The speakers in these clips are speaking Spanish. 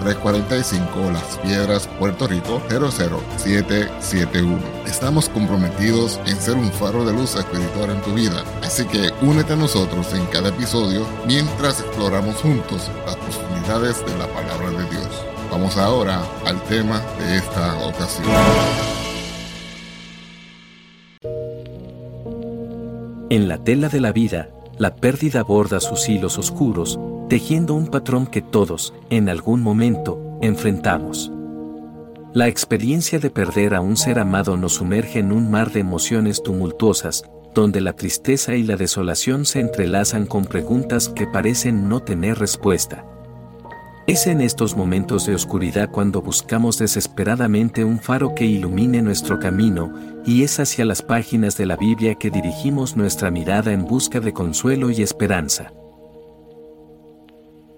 345 Las Piedras, Puerto Rico 00771. Estamos comprometidos en ser un faro de luz espiritual en tu vida, así que únete a nosotros en cada episodio mientras exploramos juntos las profundidades de la palabra de Dios. Vamos ahora al tema de esta ocasión. En la tela de la vida, la pérdida borda sus hilos oscuros, tejiendo un patrón que todos, en algún momento, enfrentamos. La experiencia de perder a un ser amado nos sumerge en un mar de emociones tumultuosas, donde la tristeza y la desolación se entrelazan con preguntas que parecen no tener respuesta. Es en estos momentos de oscuridad cuando buscamos desesperadamente un faro que ilumine nuestro camino, y es hacia las páginas de la Biblia que dirigimos nuestra mirada en busca de consuelo y esperanza.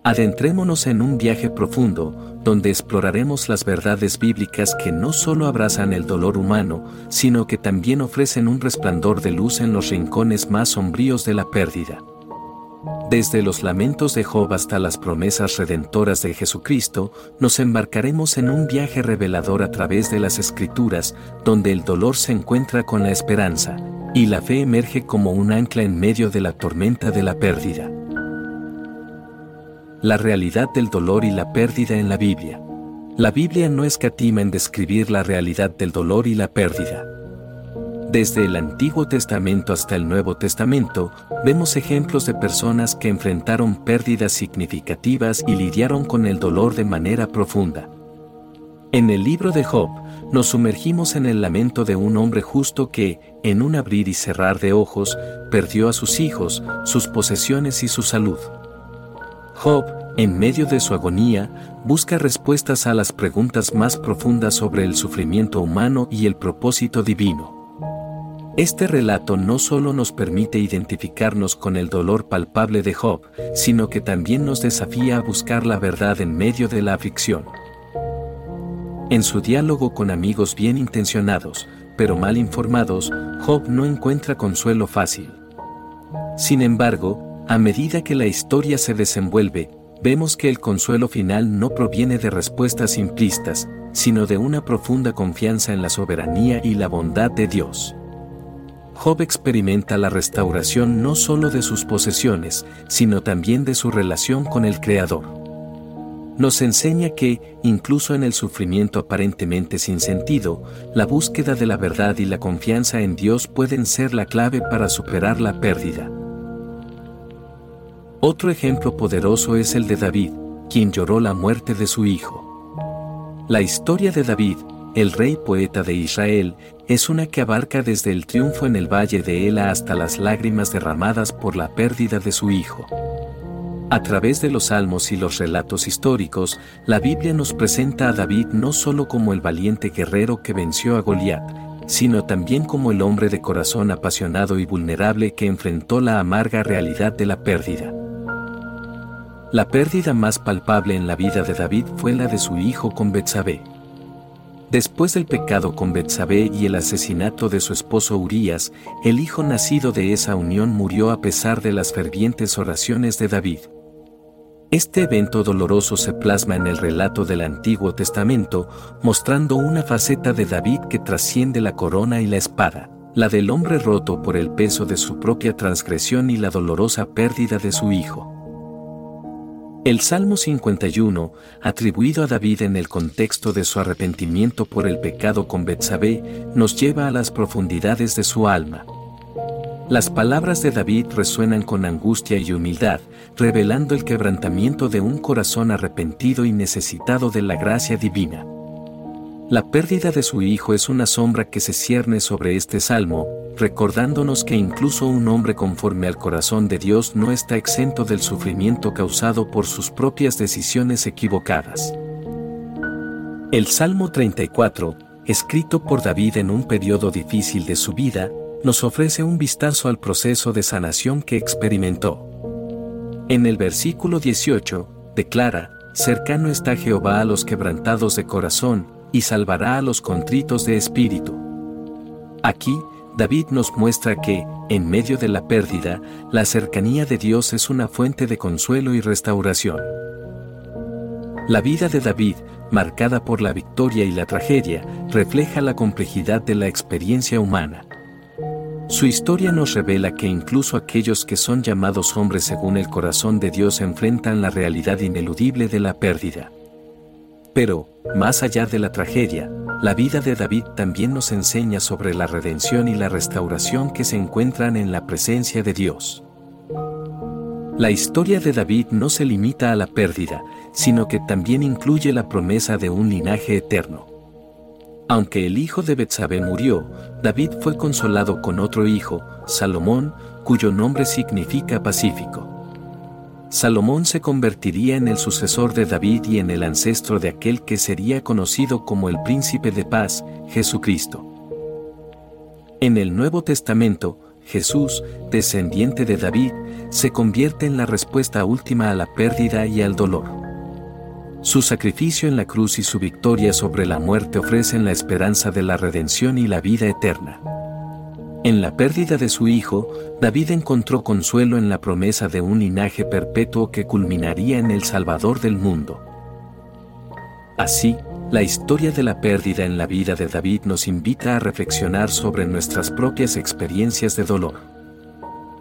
Adentrémonos en un viaje profundo, donde exploraremos las verdades bíblicas que no solo abrazan el dolor humano, sino que también ofrecen un resplandor de luz en los rincones más sombríos de la pérdida. Desde los lamentos de Job hasta las promesas redentoras de Jesucristo, nos embarcaremos en un viaje revelador a través de las Escrituras, donde el dolor se encuentra con la esperanza, y la fe emerge como un ancla en medio de la tormenta de la pérdida la realidad del dolor y la pérdida en la Biblia. La Biblia no escatima en describir la realidad del dolor y la pérdida. Desde el Antiguo Testamento hasta el Nuevo Testamento, vemos ejemplos de personas que enfrentaron pérdidas significativas y lidiaron con el dolor de manera profunda. En el libro de Job, nos sumergimos en el lamento de un hombre justo que, en un abrir y cerrar de ojos, perdió a sus hijos, sus posesiones y su salud. Job, en medio de su agonía, busca respuestas a las preguntas más profundas sobre el sufrimiento humano y el propósito divino. Este relato no solo nos permite identificarnos con el dolor palpable de Job, sino que también nos desafía a buscar la verdad en medio de la aflicción. En su diálogo con amigos bien intencionados, pero mal informados, Job no encuentra consuelo fácil. Sin embargo, a medida que la historia se desenvuelve, vemos que el consuelo final no proviene de respuestas simplistas, sino de una profunda confianza en la soberanía y la bondad de Dios. Job experimenta la restauración no solo de sus posesiones, sino también de su relación con el Creador. Nos enseña que, incluso en el sufrimiento aparentemente sin sentido, la búsqueda de la verdad y la confianza en Dios pueden ser la clave para superar la pérdida. Otro ejemplo poderoso es el de David, quien lloró la muerte de su hijo. La historia de David, el rey poeta de Israel, es una que abarca desde el triunfo en el valle de Ela hasta las lágrimas derramadas por la pérdida de su hijo. A través de los salmos y los relatos históricos, la Biblia nos presenta a David no solo como el valiente guerrero que venció a Goliat, sino también como el hombre de corazón apasionado y vulnerable que enfrentó la amarga realidad de la pérdida. La pérdida más palpable en la vida de David fue la de su hijo con Betsabé. Después del pecado con Betsabé y el asesinato de su esposo Urías, el hijo nacido de esa unión murió a pesar de las fervientes oraciones de David. Este evento doloroso se plasma en el relato del Antiguo Testamento, mostrando una faceta de David que trasciende la corona y la espada. la del hombre roto por el peso de su propia transgresión y la dolorosa pérdida de su hijo. El Salmo 51, atribuido a David en el contexto de su arrepentimiento por el pecado con Betsabé, nos lleva a las profundidades de su alma. Las palabras de David resuenan con angustia y humildad, revelando el quebrantamiento de un corazón arrepentido y necesitado de la gracia divina. La pérdida de su hijo es una sombra que se cierne sobre este salmo, recordándonos que incluso un hombre conforme al corazón de Dios no está exento del sufrimiento causado por sus propias decisiones equivocadas. El Salmo 34, escrito por David en un periodo difícil de su vida, nos ofrece un vistazo al proceso de sanación que experimentó. En el versículo 18, declara, Cercano está Jehová a los quebrantados de corazón, y salvará a los contritos de espíritu. Aquí, David nos muestra que, en medio de la pérdida, la cercanía de Dios es una fuente de consuelo y restauración. La vida de David, marcada por la victoria y la tragedia, refleja la complejidad de la experiencia humana. Su historia nos revela que incluso aquellos que son llamados hombres según el corazón de Dios enfrentan la realidad ineludible de la pérdida. Pero, más allá de la tragedia, la vida de David también nos enseña sobre la redención y la restauración que se encuentran en la presencia de Dios. La historia de David no se limita a la pérdida, sino que también incluye la promesa de un linaje eterno. Aunque el hijo de Betsabé murió, David fue consolado con otro hijo, Salomón, cuyo nombre significa pacífico. Salomón se convertiría en el sucesor de David y en el ancestro de aquel que sería conocido como el príncipe de paz, Jesucristo. En el Nuevo Testamento, Jesús, descendiente de David, se convierte en la respuesta última a la pérdida y al dolor. Su sacrificio en la cruz y su victoria sobre la muerte ofrecen la esperanza de la redención y la vida eterna. En la pérdida de su hijo, David encontró consuelo en la promesa de un linaje perpetuo que culminaría en el Salvador del mundo. Así, la historia de la pérdida en la vida de David nos invita a reflexionar sobre nuestras propias experiencias de dolor.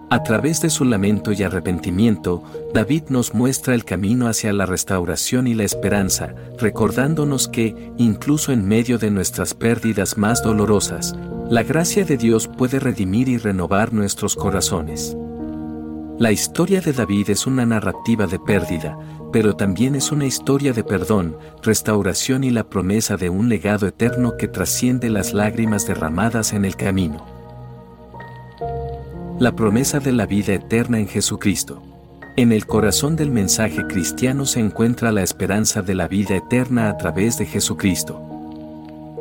A través de su lamento y arrepentimiento, David nos muestra el camino hacia la restauración y la esperanza, recordándonos que, incluso en medio de nuestras pérdidas más dolorosas, la gracia de Dios puede redimir y renovar nuestros corazones. La historia de David es una narrativa de pérdida, pero también es una historia de perdón, restauración y la promesa de un legado eterno que trasciende las lágrimas derramadas en el camino. La promesa de la vida eterna en Jesucristo. En el corazón del mensaje cristiano se encuentra la esperanza de la vida eterna a través de Jesucristo.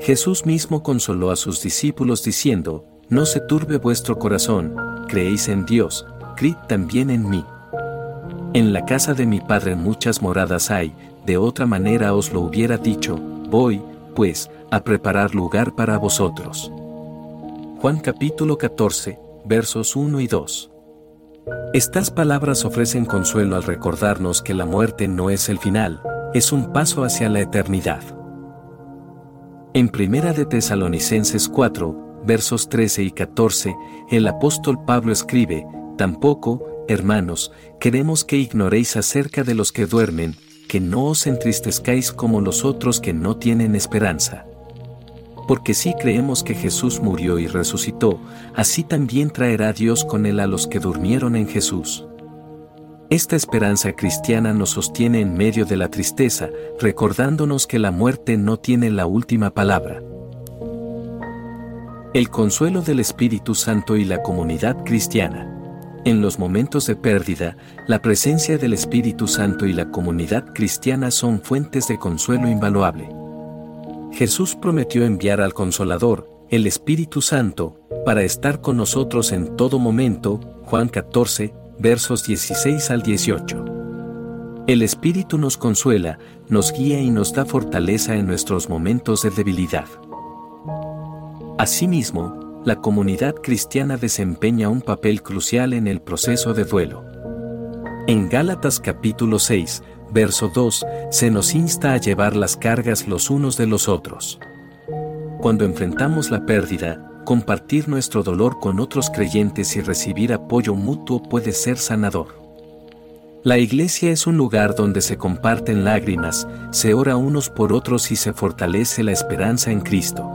Jesús mismo consoló a sus discípulos diciendo, No se turbe vuestro corazón, creéis en Dios, creed también en mí. En la casa de mi Padre muchas moradas hay, de otra manera os lo hubiera dicho, voy, pues, a preparar lugar para vosotros. Juan capítulo 14, versos 1 y 2. Estas palabras ofrecen consuelo al recordarnos que la muerte no es el final, es un paso hacia la eternidad. En Primera de Tesalonicenses 4, versos 13 y 14, el apóstol Pablo escribe, Tampoco, hermanos, queremos que ignoréis acerca de los que duermen, que no os entristezcáis como los otros que no tienen esperanza. Porque si creemos que Jesús murió y resucitó, así también traerá Dios con él a los que durmieron en Jesús. Esta esperanza cristiana nos sostiene en medio de la tristeza, recordándonos que la muerte no tiene la última palabra. El consuelo del Espíritu Santo y la comunidad cristiana. En los momentos de pérdida, la presencia del Espíritu Santo y la comunidad cristiana son fuentes de consuelo invaluable. Jesús prometió enviar al Consolador, el Espíritu Santo, para estar con nosotros en todo momento, Juan 14, versos 16 al 18. El Espíritu nos consuela, nos guía y nos da fortaleza en nuestros momentos de debilidad. Asimismo, la comunidad cristiana desempeña un papel crucial en el proceso de duelo. En Gálatas capítulo 6, verso 2, se nos insta a llevar las cargas los unos de los otros. Cuando enfrentamos la pérdida, compartir nuestro dolor con otros creyentes y recibir apoyo mutuo puede ser sanador. La iglesia es un lugar donde se comparten lágrimas, se ora unos por otros y se fortalece la esperanza en Cristo.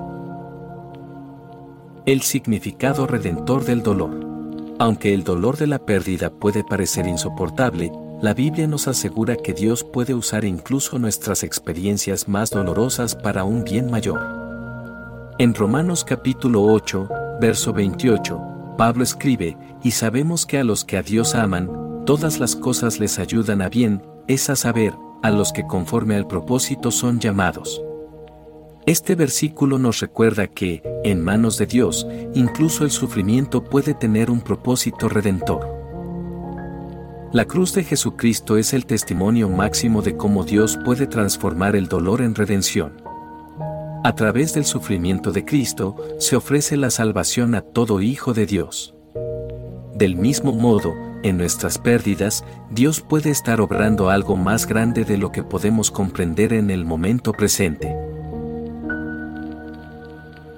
El significado redentor del dolor. Aunque el dolor de la pérdida puede parecer insoportable, la Biblia nos asegura que Dios puede usar incluso nuestras experiencias más dolorosas para un bien mayor. En Romanos capítulo 8, verso 28, Pablo escribe, y sabemos que a los que a Dios aman, todas las cosas les ayudan a bien, es a saber, a los que conforme al propósito son llamados. Este versículo nos recuerda que, en manos de Dios, incluso el sufrimiento puede tener un propósito redentor. La cruz de Jesucristo es el testimonio máximo de cómo Dios puede transformar el dolor en redención. A través del sufrimiento de Cristo se ofrece la salvación a todo hijo de Dios. Del mismo modo, en nuestras pérdidas, Dios puede estar obrando algo más grande de lo que podemos comprender en el momento presente.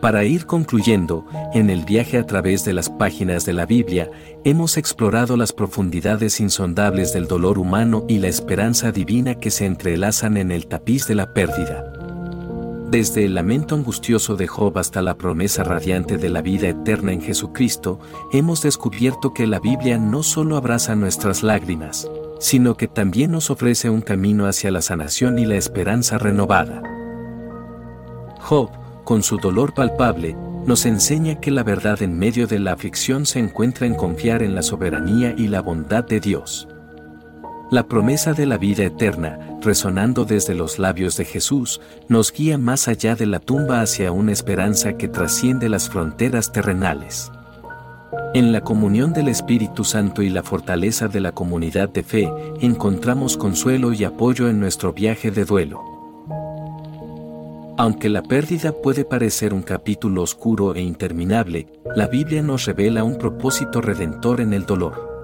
Para ir concluyendo, en el viaje a través de las páginas de la Biblia, hemos explorado las profundidades insondables del dolor humano y la esperanza divina que se entrelazan en el tapiz de la pérdida. Desde el lamento angustioso de Job hasta la promesa radiante de la vida eterna en Jesucristo, hemos descubierto que la Biblia no solo abraza nuestras lágrimas, sino que también nos ofrece un camino hacia la sanación y la esperanza renovada. Job, con su dolor palpable, nos enseña que la verdad en medio de la aflicción se encuentra en confiar en la soberanía y la bondad de Dios. La promesa de la vida eterna, resonando desde los labios de Jesús, nos guía más allá de la tumba hacia una esperanza que trasciende las fronteras terrenales. En la comunión del Espíritu Santo y la fortaleza de la comunidad de fe, encontramos consuelo y apoyo en nuestro viaje de duelo. Aunque la pérdida puede parecer un capítulo oscuro e interminable, la Biblia nos revela un propósito redentor en el dolor.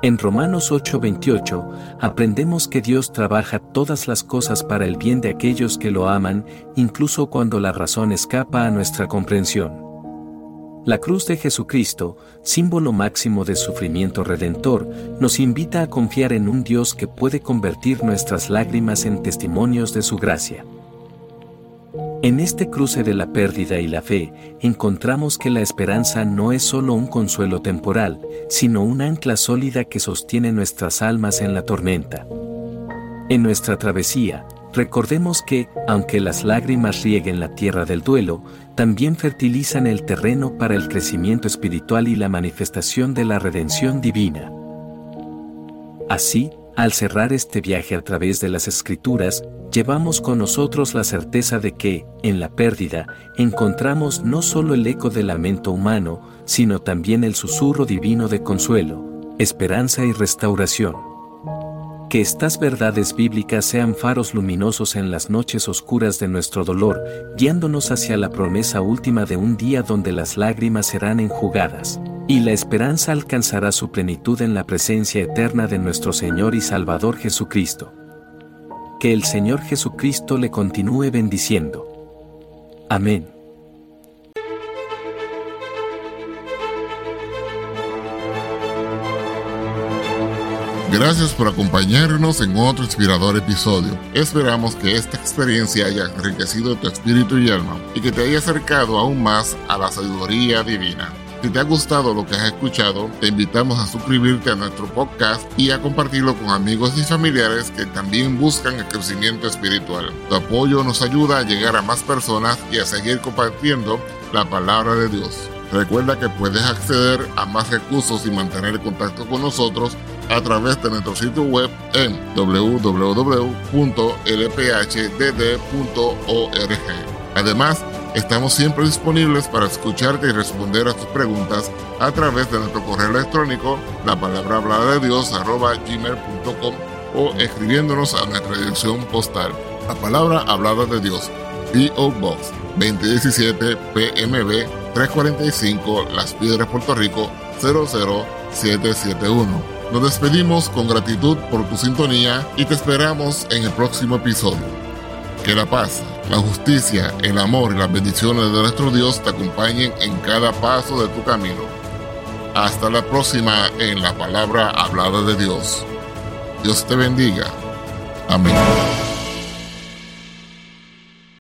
En Romanos 8:28 aprendemos que Dios trabaja todas las cosas para el bien de aquellos que lo aman, incluso cuando la razón escapa a nuestra comprensión. La cruz de Jesucristo, símbolo máximo de sufrimiento redentor, nos invita a confiar en un Dios que puede convertir nuestras lágrimas en testimonios de su gracia. En este cruce de la pérdida y la fe, encontramos que la esperanza no es solo un consuelo temporal, sino una ancla sólida que sostiene nuestras almas en la tormenta. En nuestra travesía, recordemos que, aunque las lágrimas rieguen la tierra del duelo, también fertilizan el terreno para el crecimiento espiritual y la manifestación de la redención divina. Así, al cerrar este viaje a través de las escrituras, llevamos con nosotros la certeza de que, en la pérdida, encontramos no solo el eco del lamento humano, sino también el susurro divino de consuelo, esperanza y restauración. Que estas verdades bíblicas sean faros luminosos en las noches oscuras de nuestro dolor, guiándonos hacia la promesa última de un día donde las lágrimas serán enjugadas y la esperanza alcanzará su plenitud en la presencia eterna de nuestro Señor y Salvador Jesucristo. Que el Señor Jesucristo le continúe bendiciendo. Amén. Gracias por acompañarnos en otro inspirador episodio. Esperamos que esta experiencia haya enriquecido tu espíritu y alma y que te haya acercado aún más a la sabiduría divina. Si te ha gustado lo que has escuchado, te invitamos a suscribirte a nuestro podcast y a compartirlo con amigos y familiares que también buscan el crecimiento espiritual. Tu apoyo nos ayuda a llegar a más personas y a seguir compartiendo la palabra de Dios. Recuerda que puedes acceder a más recursos y mantener contacto con nosotros a través de nuestro sitio web en www.lphdd.org. Además, Estamos siempre disponibles para escucharte y responder a tus preguntas a través de nuestro correo electrónico, la palabra hablada de Dios, arroba gmail.com o escribiéndonos a nuestra dirección postal, la palabra hablada de Dios, P.O. Box 2017 PMB 345 Las Piedras, Puerto Rico 00771. Nos despedimos con gratitud por tu sintonía y te esperamos en el próximo episodio. Que la paz, la justicia, el amor y las bendiciones de nuestro Dios te acompañen en cada paso de tu camino. Hasta la próxima en la palabra hablada de Dios. Dios te bendiga. Amén.